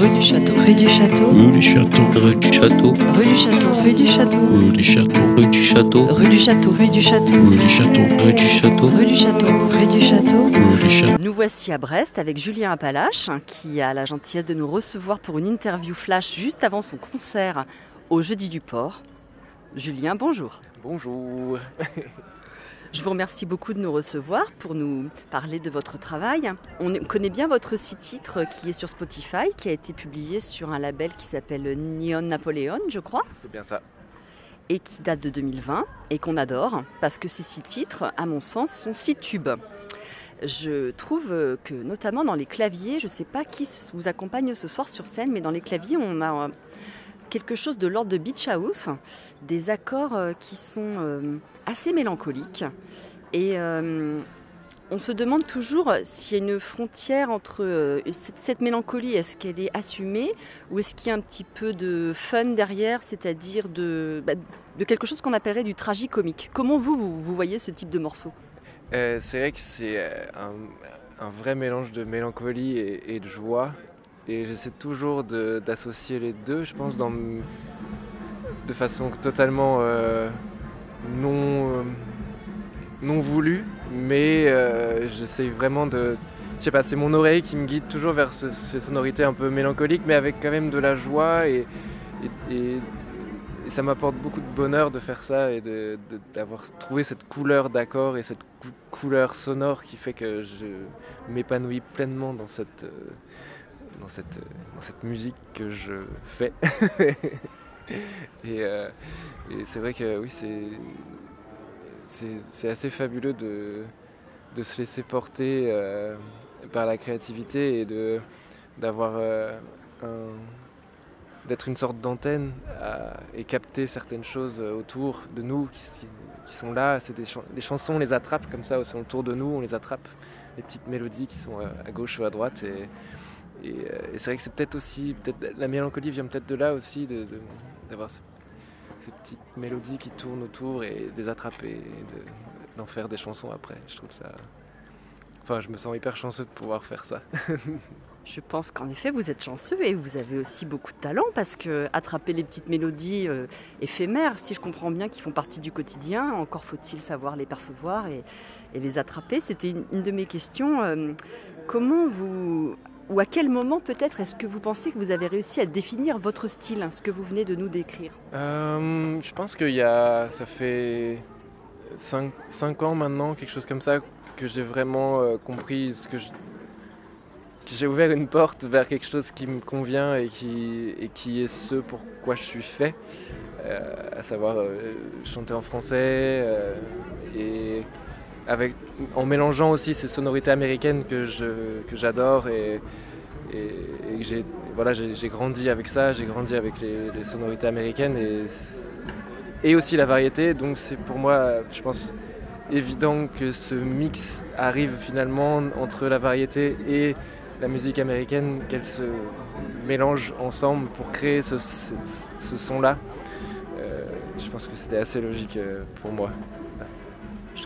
Rue du Château. Rue du Château. Rue du Château. Rue du Château. Rue du Château. Rue du Château. Rue du Château. Rue du Château. Rue du Château. Rue du Château. Rue du Château. Rue du Château. Rue du Château. Rue du Château. Rue du Château. Nous voici à Brest avec Julien Appalache qui a la gentillesse de nous recevoir pour une interview flash juste avant son concert au Jeudi du Port. Julien, bonjour. Bonjour. Je vous remercie beaucoup de nous recevoir pour nous parler de votre travail. On connaît bien votre site titre qui est sur Spotify, qui a été publié sur un label qui s'appelle Neon Napoleon, je crois, C'est bien ça. et qui date de 2020 et qu'on adore parce que ces six titres, à mon sens, sont six tubes. Je trouve que notamment dans les claviers, je ne sais pas qui vous accompagne ce soir sur scène, mais dans les claviers, on a euh, quelque chose de l'ordre de Beach House, des accords euh, qui sont euh, assez mélancoliques. Et euh, on se demande toujours s'il y a une frontière entre cette, mélancolie, est-ce qu'elle est assumée ou est-ce qu'il y a un petit peu de fun derrière, c'est-à-dire de, bah, quelque chose qu'on appellerait du tragicomique. Comment vous, vous, voyez ce type de morceau? C'est vrai que c'est un, vrai mélange de mélancolie et de joie. Et j'essaie toujours d'associer les deux, je pense, de façon totalement euh, non, euh, non voulue. Mais euh, j'essaie vraiment de. Je sais pas, c'est mon oreille qui me guide toujours vers ce- ces sonorités un peu mélancoliques, mais avec quand même de la joie. Et, ça m'apporte beaucoup de bonheur de faire ça et d'avoir trouvé cette couleur d'accord et cette cou- couleur sonore qui fait que je m'épanouis pleinement dans cette, dans cette, euh, dans cette musique que je fais. et euh, et c'est vrai que oui, c'est c'est- c'est assez fabuleux de, de se laisser porter euh, par la créativité et d'avoir euh, un- d'être une sorte d'antenne à- et capter certaines choses autour de nous qui, sont là. C'est des les chansons, on les attrape comme ça, sont autour de nous, on les attrape. Les petites mélodies qui sont euh, à gauche ou à droite. Et, et, euh, et c'est vrai que c'est peut-être aussi, peut-être la mélancolie vient peut-être de là aussi, de- de- d'avoir ce- ces petites mélodies qui tournent autour et de les attraper de- d'en faire des chansons après. Je trouve ça. Enfin, je me sens hyper chanceux de pouvoir faire ça. Je pense qu'en effet, vous êtes chanceux et vous avez aussi beaucoup de talent parce que attraper les petites mélodies euh, éphémères, si je comprends bien, qui font partie du quotidien, encore faut-il savoir les percevoir et, les attraper. C'était une, une de mes questions. Euh, comment vous, ou à quel moment peut-être est-ce que vous pensez que vous avez réussi à définir votre style, ce que vous venez de nous décrire? Euh, je pense qu'il y a. Ça fait 5, ans maintenant, quelque chose comme ça, que j'ai vraiment euh, compris ce que j'ai ouvert une porte vers quelque chose qui me convient et qui, est ce pourquoi je suis fait, euh, à savoir chanter en français et en mélangeant aussi ces sonorités américaines que, j'adore et, j'ai, grandi avec ça, j'ai grandi avec les, sonorités américaines et, aussi la variété. Donc c'est pour moi, je pense, évident que ce mix arrive finalement entre la variété et la musique américaine, qu'elles se mélangent ensemble pour créer ce son-là. Euh, je pense que c'était assez logique euh, pour moi.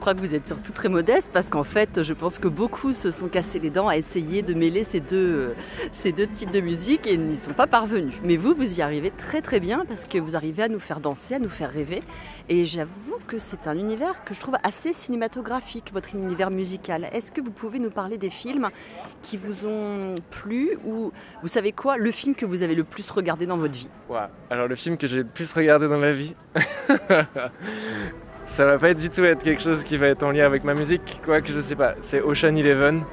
Je crois que vous êtes surtout très modeste parce qu'en fait, je pense que beaucoup se sont cassés les dents à essayer de mêler ces deux, euh, ces deux types de musique et n'y sont pas parvenus. Mais vous, vous y arrivez très très bien parce que vous arrivez à nous faire danser, à nous faire rêver. Et j'avoue que c'est un univers que je trouve assez cinématographique, votre univers musical. Est-ce que vous pouvez nous parler des films qui vous ont plu ou, vous savez quoi, le film que vous avez le plus regardé dans votre vie? Alors le film que j'ai le plus regardé dans ma vie, ça va pas être du tout être quelque chose qui va être en lien avec ma musique, quoique je sais pas. C'est Ocean Eleven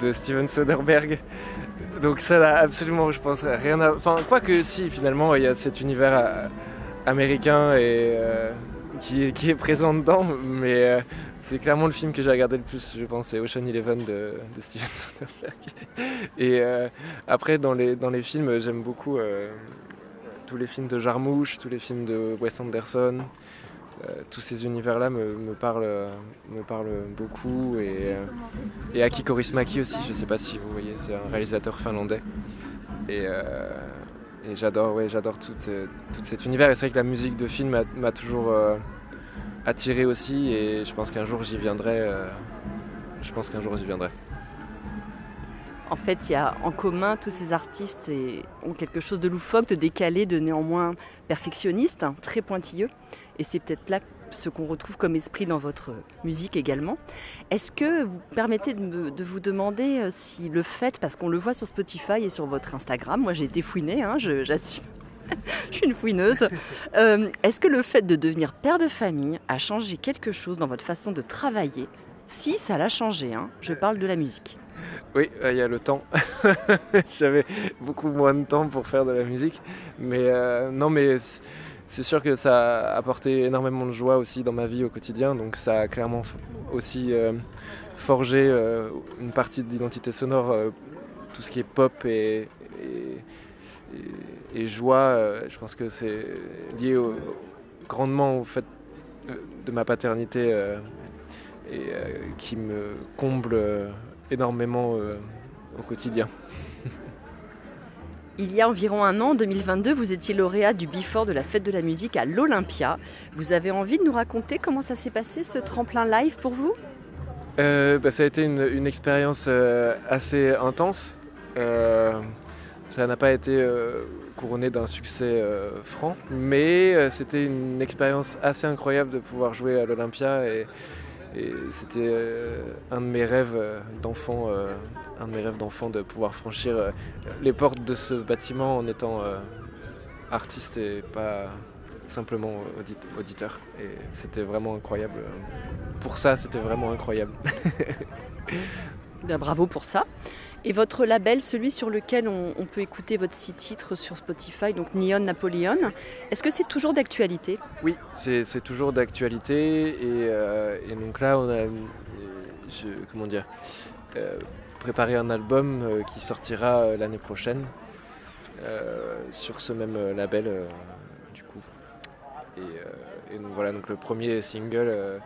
de Steven Soderbergh. Donc ça n'a absolument, je pense, rien à... Enfin, quoique si, finalement, il y a cet univers euh, américain et, euh, qui, est, présent dedans, mais euh, c'est clairement le film que j'ai regardé le plus, je pense, c'est Ocean Eleven de, Steven Soderbergh. Et après, dans les, dans les films, j'aime beaucoup... tous les films de Jarmouche, tous les films de Wes Anderson, euh, tous ces univers-là me, euh, parlent beaucoup. Et, euh, et Aki Kaurismäki aussi, je ne sais pas si vous voyez, c'est un réalisateur finlandais. Et, j'adore, tout, ce- tout cet univers. Et c'est vrai que la musique de film m'a- toujours attiré aussi. Et je pense qu'un jour j'y viendrai. je pense qu'un jour j'y viendrai. En fait, il y a en commun tous ces artistes et ont quelque chose de loufoque, de décalé, de néanmoins perfectionniste, hein, très pointilleux. Et c'est peut-être là ce qu'on retrouve comme esprit dans votre musique également. Est-ce que vous permettez de, me- de vous demander euh, si le fait, parce qu'on le voit sur Spotify et sur votre Instagram, moi j'ai été fouinée, hein, j'assume, je suis une fouineuse, Euh, est-ce que le fait de devenir père de famille a changé quelque chose dans votre façon de travailler? Si, ça l'a changé, hein. je parle de la musique. Oui, euh, il y a le temps. J'avais beaucoup moins de temps pour faire de la musique. Mais euh, non, mais c'est sûr que ça a apporté énormément de joie aussi dans ma vie au quotidien. Donc ça a clairement aussi euh, forgé euh, une partie de l'identité sonore, euh, tout ce qui est pop et, et, joie. je pense que c'est lié au- grandement au fait de ma paternité et qui me comble énormément au quotidien. Il y a environ un an, en 2022, vous étiez lauréat du Before de la fête de la musique à l'Olympia. Vous avez envie de nous raconter comment ça s'est passé, ce tremplin live pour vous? Euh, bah, ça a été une, expérience euh, assez intense. Euh, ça n'a pas été couronné d'un succès franc, mais c'était une expérience assez incroyable de pouvoir jouer à l'Olympia et c'était euh, un de mes rêves euh, d'enfant, euh, un de mes rêves d'enfant de pouvoir franchir les portes de ce bâtiment en étant artiste et pas simplement audit- auditeur. Et c'était vraiment incroyable. Pour ça, c'était vraiment incroyable. Bien, bravo pour ça. Et votre label, celui sur lequel on, peut écouter votre six titres sur Spotify, donc Neon Napoleon, est-ce que c'est toujours d'actualité? Oui, c'est toujours d'actualité et, euh, et donc là on a, euh, comment dire, euh, préparé un album qui sortira l'année prochaine sur ce même label du coup. Et, donc voilà, donc le premier single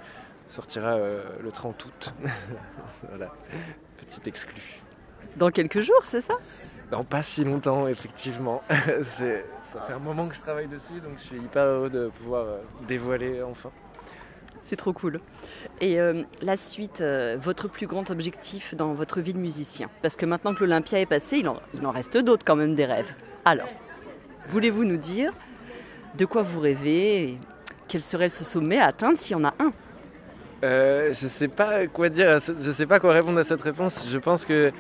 sortira le 30 août. voilà, petit exclu. Dans quelques jours, c'est ça? Non, pas si longtemps, effectivement. C'est- ça fait un moment que je travaille dessus, donc je suis hyper heureux de pouvoir euh, dévoiler enfin. C'est trop cool. Et euh, la suite, euh, votre plus grand objectif dans votre vie de musicien? Parce que maintenant que l'Olympia est passé, il en, il en reste d'autres quand même des rêves. Alors, voulez-vous nous dire de quoi vous rêvez et quel serait ce sommet à atteindre s'il y en a un? Euh, je sais pas quoi dire, je sais pas quoi répondre à cette réponse. Je pense que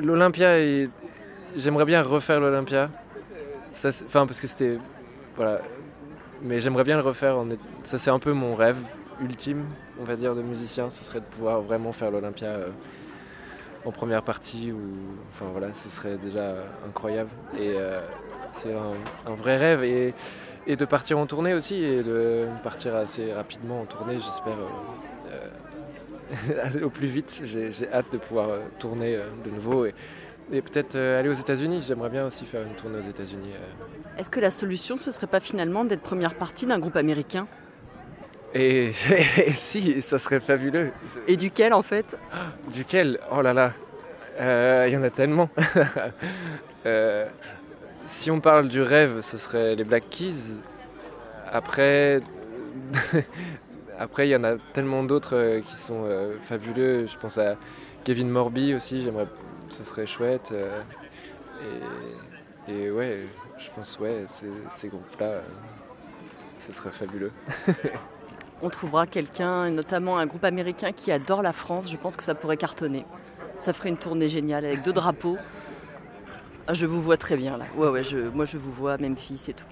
l'Olympia, j'aimerais bien refaire l'Olympia. Enfin, parce que c'était. Voilà. Mais j'aimerais bien le refaire. en Ça, c'est un peu mon rêve ultime, on va dire, de musicien. Ce serait de pouvoir vraiment faire l'Olympia euh, en première partie. Ou... Enfin, voilà, ce serait déjà incroyable. Et euh, c'est un, vrai rêve. Et de partir en tournée aussi et de partir assez rapidement en tournée j'espère euh, au plus vite. J'ai hâte de pouvoir euh, tourner euh, de nouveau et, et peut-être euh, aller aux États-Unis. J'aimerais bien aussi faire une tournée aux États-Unis. Est-ce que la solution, ce serait pas finalement d'être première partie d'un groupe américain? Et, et si ça serait fabuleux. Et duquel en fait? Duquel? Oh là là. Euh, il y en a tellement. Euh, si on parle du rêve, ce serait les Black Keys. Après, après il y en a tellement d'autres euh, qui sont euh, fabuleux. Je pense à Kevin Morby aussi. J'aimerais, ça serait chouette. euh, et, ouais, je pense ouais, ces, groupes-là, ce serait fabuleux. on trouvera quelqu'un, notamment un groupe américain qui adore la France, je pense que ça pourrait cartonner. Ça ferait une tournée géniale avec deux drapeaux. Ah, je vous vois très bien là. Ouais, ouais, moi je vous vois, Memphis et tout.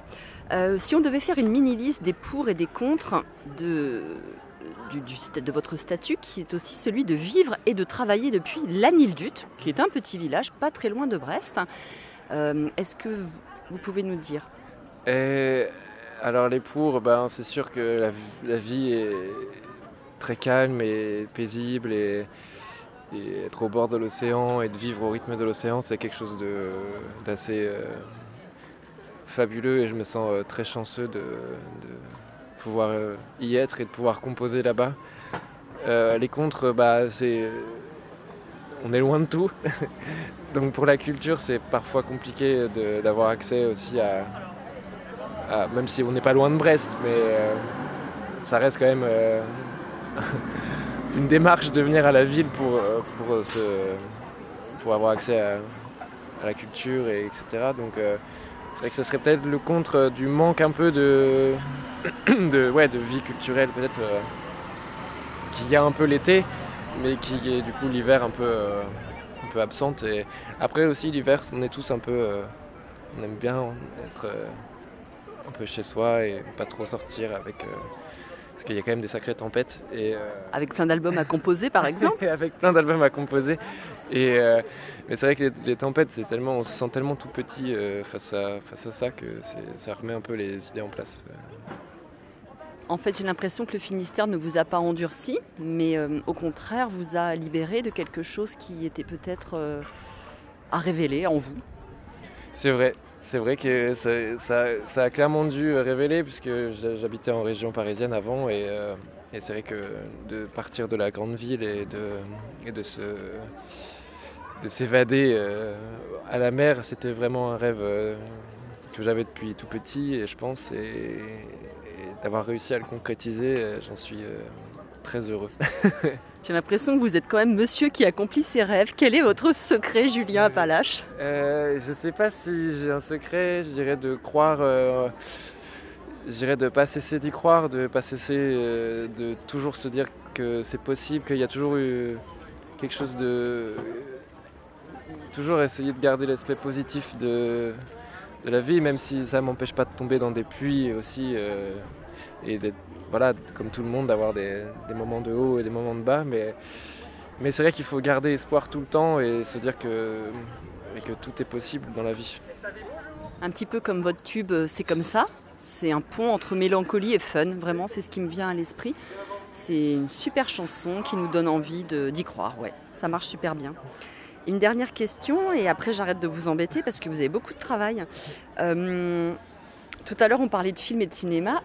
Euh, si on devait faire une mini-liste des pour et des contre de, votre statut, qui est aussi celui de vivre et de travailler depuis l'Anildut, qui est un petit village pas très loin de Brest, euh, est-ce que vous, pouvez nous dire? Et alors les pour, ben, c'est sûr que la, vie est très calme et paisible et, et être au bord de l'océan et de vivre au rythme de l'océan, c'est quelque chose d'assez euh, fabuleux et je me sens euh, très chanceux de, pouvoir euh, y être et de pouvoir composer là-bas. Euh, les contres, bah, c'est on est loin de tout. Donc pour la culture, c'est parfois compliqué d'avoir accès aussi à, même si on n'est pas loin de Brest, mais ça reste quand même une démarche de venir à la ville pour, avoir accès à, la culture, et etc. Donc c'est vrai que ce serait peut-être le contre du manque un peu de, ouais, de vie culturelle, peut-être euh, qu'il y a un peu l'été, mais qui est du coup l'hiver un peu, euh, un peu absente. Et après aussi l'hiver, on est tous un peu, euh, on aime bien être euh, un peu chez soi et pas trop sortir avec, euh, parce qu'il y a quand même des sacrées tempêtes et euh, Avec plein d'albums à composer, par exemple. avec plein d'albums à composer. Et euh, mais c'est vrai que les, les tempêtes, c'est tellement, on se sent tellement tout petit euh, face, à, face à ça que ça remet un peu les idées en place. En fait, j'ai l'impression que le Finistère ne vous a pas endurci, mais au contraire vous a libéré de quelque chose qui était peut-être à révéler en vous. C'est vrai, c'est vrai que ça, a clairement dû révéler puisque j'habitais en région parisienne avant et, euh, et c'est vrai que de partir de la grande ville et de, et de se de s'évader euh, à la mer, c'était vraiment un rêve euh, que j'avais depuis tout petit et je pense et, d'avoir réussi à le concrétiser, euh, j'en suis euh, très heureux. J'ai l'impression que vous êtes quand même monsieur qui accomplit ses rêves. Quel est votre secret, Julien Appalache Euh, je sais pas si j'ai un secret, je dirais de croire, euh, je dirais de pas cesser d'y croire, de pas cesser euh, de toujours se dire que c'est possible, qu'il y a toujours eu quelque chose de. Toujours essayer de garder l'aspect positif de, de la vie, même si ça m'empêche pas de tomber dans des puits aussi, et d'être, voilà, comme tout le monde, d'avoir des, moments de haut et des moments de bas, mais. Mais c'est vrai qu'il faut garder espoir tout le temps et se dire que, que tout est possible dans la vie. Un petit peu comme votre tube, euh, c'est comme ça. C'est un pont entre mélancolie et fun. Vraiment, c'est ce qui me vient à l'esprit. C'est une super chanson qui nous donne envie d'y croire. Ouais, ça marche super bien. Une dernière question et après j'arrête de vous embêter parce que vous avez beaucoup de travail. Euh, tout à l'heure on parlait de film et de cinéma.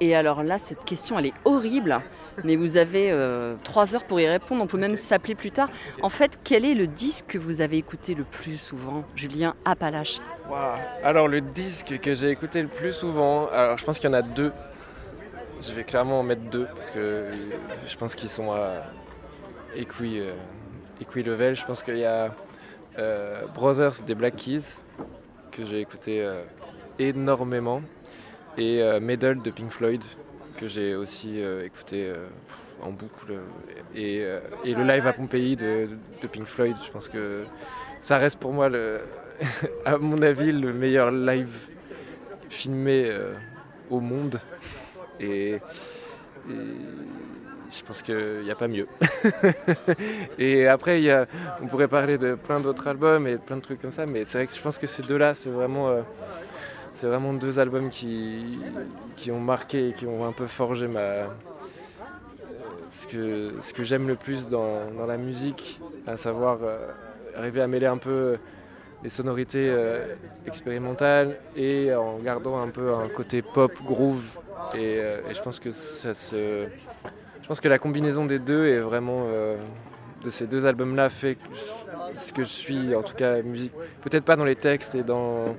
Et alors là, cette question, elle est horrible, mais vous avez euh, trois heures pour y répondre. On peut même s'appeler plus tard. En fait, quel est le disque que vous avez écouté le plus souvent, Julien Appalache Waouh. Alors le disque que j'ai écouté le plus souvent, alors je pense qu'il y en a deux. Je vais clairement en mettre deux parce que euh, je pense qu'ils sont à equi, euh, equi-level. Je pense qu'il y a euh, Brothers des Black Keys que j'ai écouté énormément et euh, Medal de Pink Floyd que j'ai aussi euh, écouté euh, en boucle et, et le live à Pompéi de, de Pink Floyd. Je pense que ça reste pour moi le, à mon avis, le meilleur live filmé au monde. Et, je pense qu'il n'y a pas mieux. et après, y a, on pourrait parler de plein d'autres albums et plein de trucs comme ça, mais c'est vrai que je pense que ces deux-là, c'est vraiment, c'est vraiment deux albums qui, qui ont marqué et qui ont un peu forgé ma, euh, ce que, ce que j'aime le plus dans, dans la musique, à savoir euh, arriver à mêler un peu les sonorités euh, expérimentales et en gardant un peu un côté pop groove. Et, et je pense que ça se je pense que la combinaison des deux est vraiment de ces deux albums là fait ce que je suis en tout cas musique peut-être pas dans les textes et dans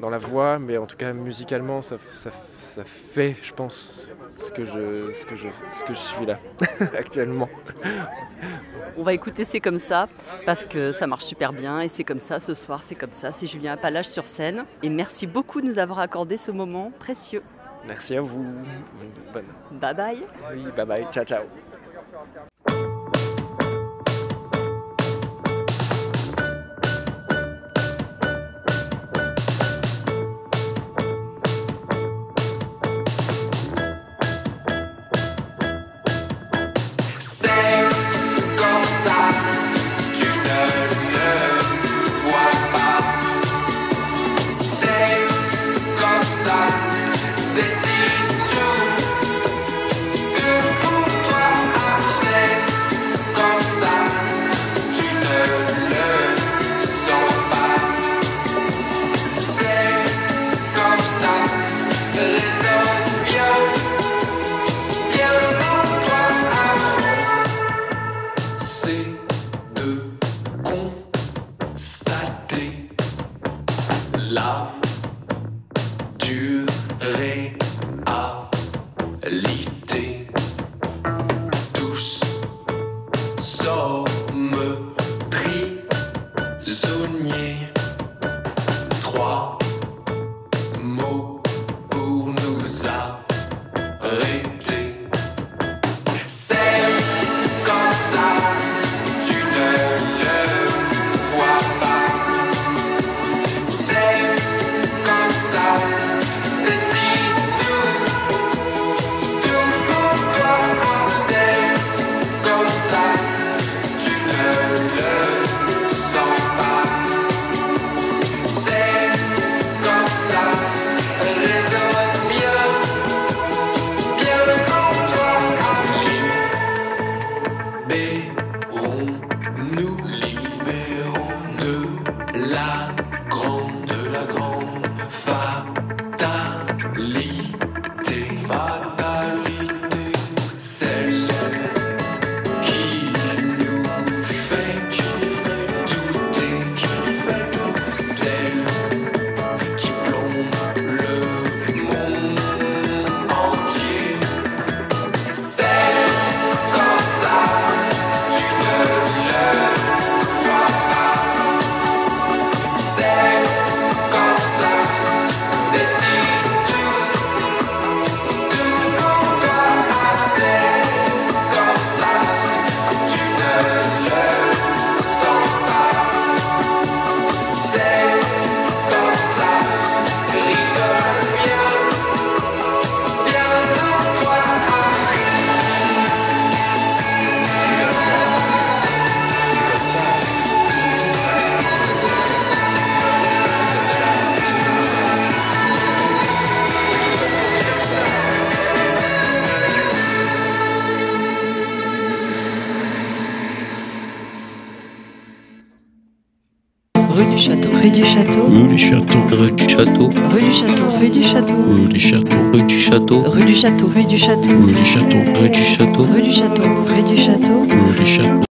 dans la voix mais en tout cas musicalement ça, ça, ça fait je pense ce que je ce que je ce que je suis là actuellement On va écouter C'est comme ça parce que ça marche super bien et c'est comme ça ce soir, c'est comme ça. C'est Julien Appalache sur scène et merci beaucoup de nous avoir accordé ce moment précieux. merci à vous Bonne- Bye bye. oui bye bye ciao ciao Château. Rue du Château. Rue du Château. Rue du Château. Rue du Château. Rue du Château. Rue du Château. Rue du Château. Rue du Château. Rue du Château. Rue du Château. Rue du Château. Rue du Château. Rue du Château. Rue du Château.